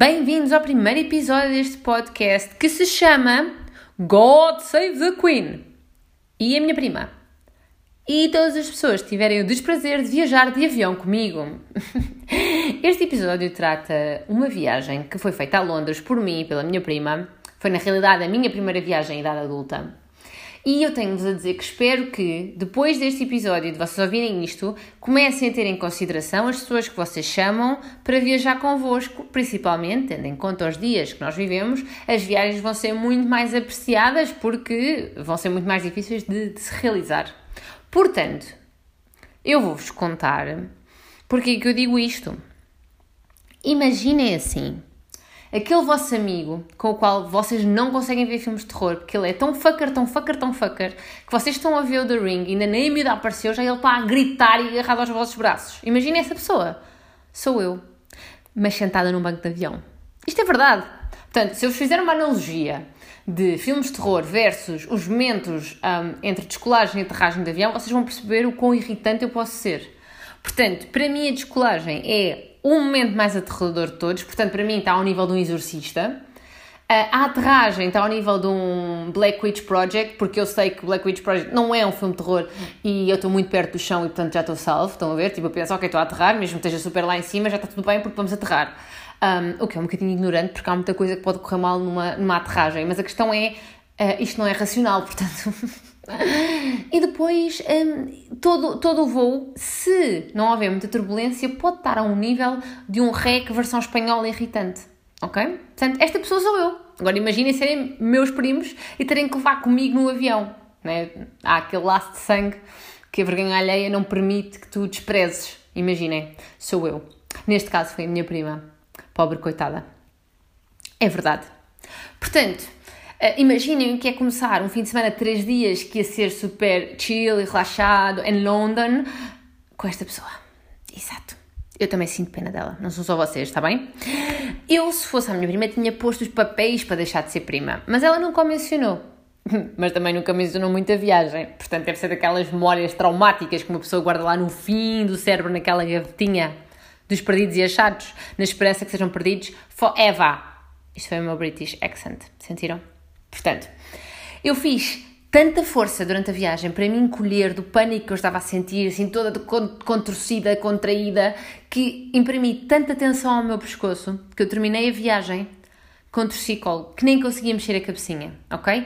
bem-vindos ao primeiro episódio deste podcast que se chama God Save the Queen e a minha prima. E todas as pessoas que tiverem o desprazer de viajar de avião comigo. Este episódio trata uma viagem que foi feita a Londres por mim e pela minha prima. Foi na realidade a minha primeira viagem em idade adulta. E eu tenho-vos a dizer que espero que, depois deste episódio, de vocês ouvirem isto, comecem a ter em consideração as pessoas que vocês chamam para viajar convosco, principalmente, tendo em conta os dias que nós vivemos, as viagens vão ser muito mais apreciadas porque vão ser muito mais difíceis de, de se realizar. Portanto, eu vou-vos contar porque é que eu digo isto. Imaginem assim aquele vosso amigo com o qual vocês não conseguem ver filmes de terror, porque ele é tão fucker, tão fucker, tão fucker, que vocês estão a ver o The Ring e ainda nem a miúda apareceu, já ele está a gritar e agarrado aos vossos braços. Imaginem essa pessoa. Sou eu, mas sentada num banco de avião. Isto é verdade. Portanto, se eu vos fizer uma analogia de filmes de terror versus os momentos um, entre descolagem e aterragem de avião, vocês vão perceber o quão irritante eu posso ser. Portanto, para mim a descolagem é o momento mais aterrador de todos, portanto, para mim está ao nível de um exorcista. A aterragem está ao nível de um Black Witch Project, porque eu sei que Black Witch Project não é um filme de terror e eu estou muito perto do chão e portanto já estou salvo. Estão a ver? Tipo, eu penso, ok, estou a aterrar, mesmo que esteja super lá em cima, já está tudo bem porque vamos aterrar. Um, o que é um bocadinho ignorante porque há muita coisa que pode correr mal numa, numa aterragem, mas a questão é, uh, isto não é racional, portanto. E depois, um, todo, todo o voo, se não houver muita turbulência, pode estar a um nível de um REC versão espanhola irritante. Ok? Portanto, esta pessoa sou eu. Agora imaginem serem meus primos e terem que levar comigo no avião. Né? Há aquele laço de sangue que a vergonha alheia não permite que tu desprezes. Imaginem, sou eu. Neste caso foi a minha prima. Pobre coitada. É verdade. Portanto, imaginem o que é começar um fim de semana de três dias que ia ser super chill e relaxado em London com esta pessoa. Exato. Eu também sinto pena dela, não são só vocês, está bem? Eu, se fosse a minha prima, tinha posto os papéis para deixar de ser prima, mas ela nunca o mencionou. Mas também nunca mencionou muito a viagem, portanto, deve ser daquelas memórias traumáticas que uma pessoa guarda lá no fim do cérebro, naquela gavetinha dos perdidos e achados, na esperança que sejam perdidos forever. Isto foi o meu British accent, sentiram? Portanto, eu fiz tanta força durante a viagem para me encolher do pânico que eu estava a sentir, assim, toda contorcida, contraída, que imprimi tanta tensão ao meu pescoço que eu terminei a viagem com torcicolo, que nem conseguia mexer a cabecinha, ok?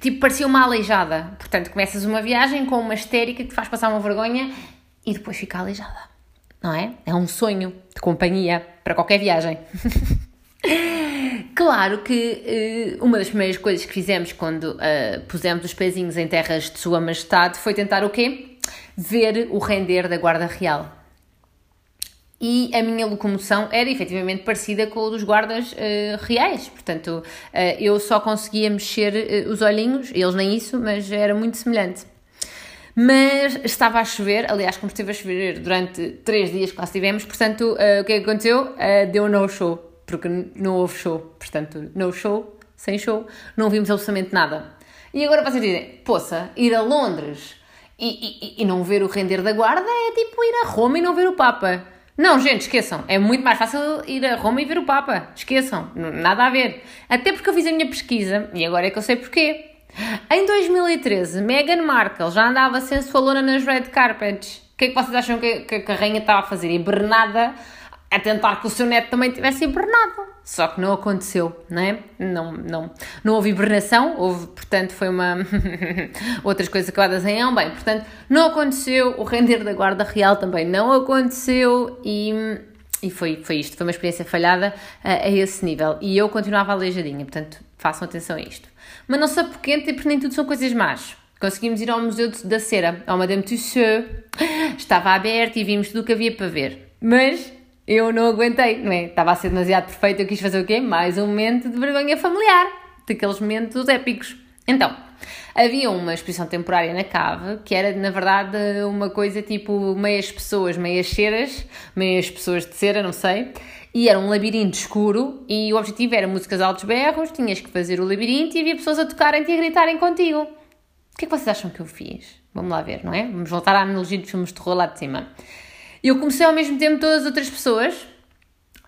Tipo, parecia uma aleijada. Portanto, começas uma viagem com uma histérica que te faz passar uma vergonha e depois fica aleijada, não é? É um sonho de companhia para qualquer viagem. Claro que uh, uma das primeiras coisas que fizemos quando uh, pusemos os pezinhos em terras de Sua Majestade foi tentar o quê? Ver o render da Guarda Real. E a minha locomoção era efetivamente parecida com o dos guardas uh, reais, portanto eu só conseguia mexer os olhinhos, eles nem isso, mas era muito semelhante. Mas estava a chover, aliás, como esteve a chover durante três dias que lá estivemos, portanto, o que é que aconteceu? deu no show porque não houve show. Portanto, no show, sem show, não vimos absolutamente nada. E agora vocês dizem, poça, ir a Londres e, e, e não ver o render da guarda é tipo ir a Roma e não ver o Papa. Não, gente, esqueçam. É muito mais fácil ir a Roma e ver o Papa. Esqueçam. Nada a ver. Até porque eu fiz a minha pesquisa e agora é que eu sei porquê. Em 2013, Meghan Markle já andava sensualona nas red carpets. O que é que vocês acham que, que a rainha estava a fazer? Hibernada a tentar que o seu neto também tivesse hibernado. Só que não aconteceu, não é? Não, não, não houve hibernação, houve, portanto, foi uma. outras coisas acabadas em ão. Bem, portanto, não aconteceu. O render da Guarda Real também não aconteceu e. E foi, foi isto, foi uma experiência falhada a, a esse nível. E eu continuava aleijadinha, portanto, façam atenção a isto. Mas não sabe porque, porque nem tudo são coisas más. Conseguimos ir ao Museu da Cera, ao Madame Tussauds, estava aberto e vimos tudo o que havia para ver. Mas eu não aguentei, não é? Estava a ser demasiado perfeito, eu quis fazer o quê? Mais um momento de vergonha familiar, daqueles momentos épicos. Então, havia uma exposição temporária na cave que era, na verdade, uma coisa tipo meias pessoas, meias ceras, meias pessoas de cera, não sei, e era um labirinto escuro e o objetivo era músicas altos berros, tinhas que fazer o labirinto e havia pessoas a tocarem-te e a gritarem contigo. O que é que vocês acham que eu fiz? Vamos lá ver, não é? Vamos voltar à analogia dos filmes de terror lá de cima. Eu comecei ao mesmo tempo todas as outras pessoas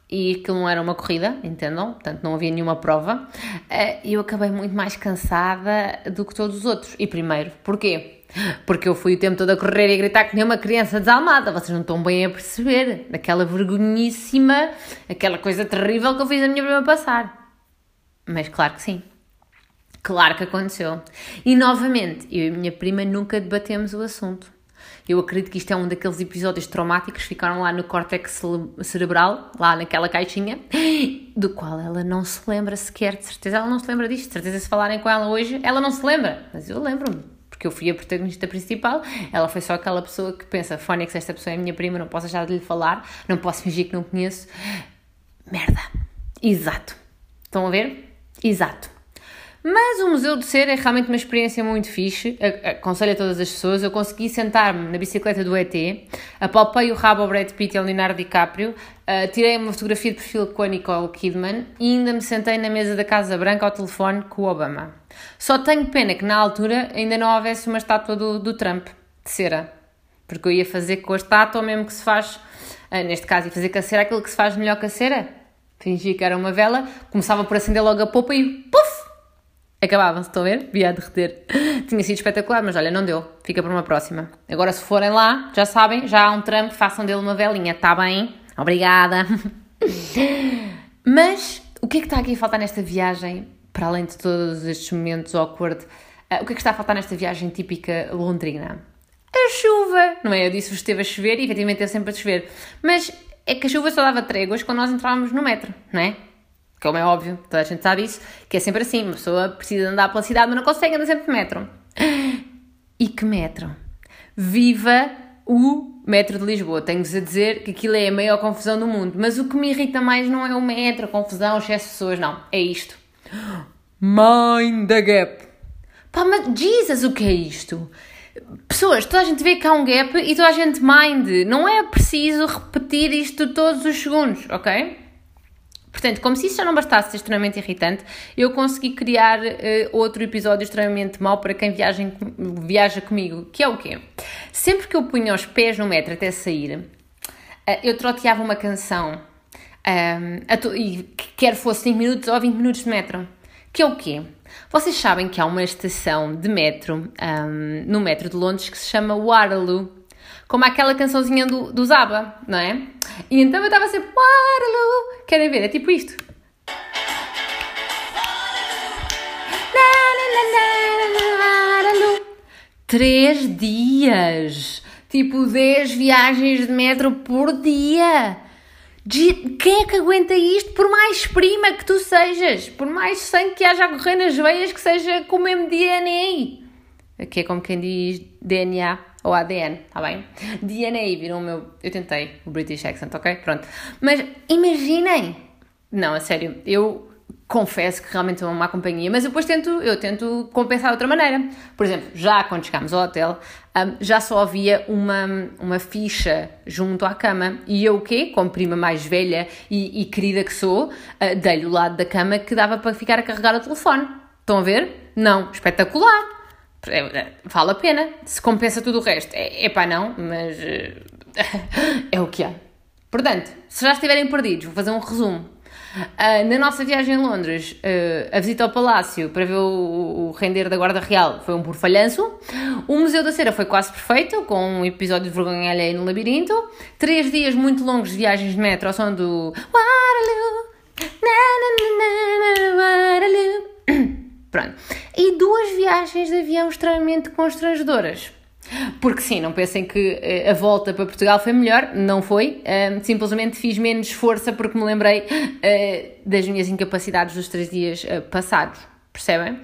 e aquilo não era uma corrida, entendam? Portanto, não havia nenhuma prova. Eh, e eu acabei muito mais cansada do que todos os outros. E primeiro, porquê? Porque eu fui o tempo todo a correr e a gritar que nem uma criança desalmada. Vocês não estão bem a perceber. Aquela vergonhíssima, aquela coisa terrível que eu fiz a minha prima passar. Mas claro que sim. Claro que aconteceu. E novamente, eu e a minha prima nunca debatemos o assunto. Eu acredito que isto é um daqueles episódios traumáticos que ficaram lá no córtex cerebral, lá naquela caixinha, do qual ela não se lembra sequer, de certeza ela não se lembra disto, de certeza se falarem com ela hoje, ela não se lembra, mas eu lembro-me, porque eu fui a protagonista principal, ela foi só aquela pessoa que pensa, Fónix, esta pessoa é minha prima, não posso deixar de lhe falar, não posso fingir que não conheço. Merda. Exato. Estão a ver? Exato. Mas o Museu do Ser é realmente uma experiência muito fixe, aconselho a todas as pessoas. Eu consegui sentar-me na bicicleta do ET, apalpei o rabo ao Brad Pitt e ao Leonardo DiCaprio, uh, tirei uma fotografia de perfil com a Nicole Kidman e ainda me sentei na mesa da Casa Branca ao telefone com o Obama. Só tenho pena que na altura ainda não houvesse uma estátua do, do Trump, de cera, porque eu ia fazer com a estátua mesmo que se faz, uh, neste caso, ia fazer com a cera aquilo que se faz melhor que a cera. Fingia que era uma vela, começava por acender logo a popa e puf! Acabava-se, estão a ver? Via a derreter. Tinha sido espetacular, mas olha, não deu. Fica para uma próxima. Agora, se forem lá, já sabem, já há um trampo, façam dele uma velinha, está bem? Obrigada. mas, o que é que está aqui a faltar nesta viagem, para além de todos estes momentos awkward? Uh, o que é que está a faltar nesta viagem típica londrina? A chuva, não é? Eu disse que esteve a chover e efetivamente é sempre a chover. Mas é que a chuva só dava tréguas quando nós entrávamos no metro, não é? Como é óbvio, toda a gente sabe isso, que é sempre assim, uma pessoa precisa andar pela cidade, mas não consegue andar sempre de metro. E que metro? Viva o metro de Lisboa. Tenho-vos a dizer que aquilo é a maior confusão do mundo. Mas o que me irrita mais não é o metro, a confusão, excesso de pessoas, não. É isto. Mind the gap. Pá, mas Jesus, o que é isto? Pessoas, toda a gente vê que há um gap e toda a gente mind. Não é preciso repetir isto todos os segundos, ok? Portanto, como se isso já não bastasse ser extremamente irritante, eu consegui criar uh, outro episódio extremamente mau para quem viaja, viaja comigo, que é o quê? Sempre que eu punha os pés no metro até sair, uh, eu troteava uma canção, um, e quer fosse 5 minutos ou 20 minutos de metro, que é o quê? Vocês sabem que há uma estação de metro um, no metro de Londres que se chama Waterloo, como aquela cançãozinha do, do Zaba, não é? E então eu estava sempre Waterloo. Querem ver? É tipo isto. Três dias. Tipo 10 viagens de metro por dia. Quem é que aguenta isto? Por mais prima que tu sejas, por mais sangue que haja a correr nas veias, que seja com o mesmo DNA. Que é como quem diz DNA ou ADN, está bem? DNA, viram o meu. Eu tentei o British accent, ok? Pronto. Mas imaginem! Não, a sério, eu confesso que realmente sou uma má companhia, mas depois tento, eu tento compensar de outra maneira. Por exemplo, já quando chegámos ao hotel, um, já só havia uma, uma ficha junto à cama e eu o quê? Como prima mais velha e, e querida que sou, uh, dei-lhe o lado da cama que dava para ficar a carregar o telefone. Estão a ver? Não, espetacular! É, é, vale a pena, se compensa tudo o resto. É, é pá, não, mas é o que há. Portanto, se já estiverem perdidos, vou fazer um resumo. Uh, na nossa viagem em Londres, uh, a visita ao Palácio para ver o, o render da Guarda Real foi um porfalhanço. O Museu da Cera foi quase perfeito, com um episódio de vergonha alheia no labirinto. Três dias muito longos de viagens de metro ao som do Waterloo, na, na, na, Waterloo. Pronto. E duas viagens de avião extremamente constrangedoras. Porque sim, não pensem que eh, a volta para Portugal foi melhor, não foi. Simplesmente fiz menos força porque me lembrei uh, das minhas incapacidades dos três dias uh, passados, percebem?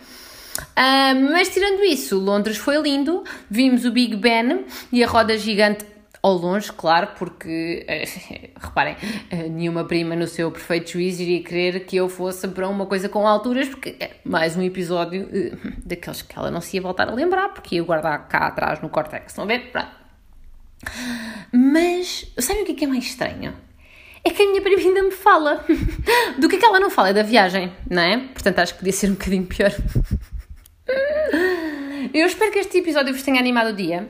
Mas tirando isso, Londres foi lindo, vimos o Big Ben e a roda gigante ao longe, claro, porque, eh, reparem, eh, nenhuma prima no seu perfeito juízo iria querer que eu fosse para uma coisa com alturas, porque é mais um episódio eh, daqueles que ela não se ia voltar a lembrar, porque ia guardar cá atrás no córtex, estão a ver? Pronto. Mas, sabem o que é, que é mais estranho? É que a minha prima ainda me fala. Do que é que ela não fala? É da viagem, não é? Portanto, acho que podia ser um bocadinho pior. Eu espero que este episódio vos tenha animado o dia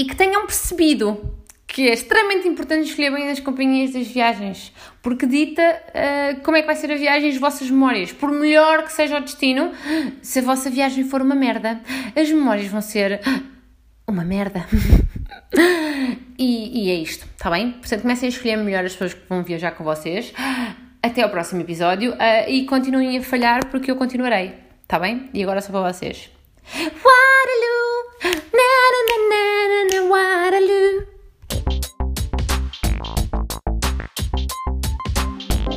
e que tenham percebido que é extremamente importante escolher bem as companhias das viagens, porque dita uh, como é que vai ser a viagem e as vossas memórias. Por melhor que seja o destino, se a vossa viagem for uma merda, as memórias vão ser uma merda. e, e, é isto, está bem? Portanto, comecem a escolher melhor as pessoas que vão viajar com vocês. Até ao próximo episódio uh, e continuem a falhar porque eu continuarei, está bem? E agora só para vocês.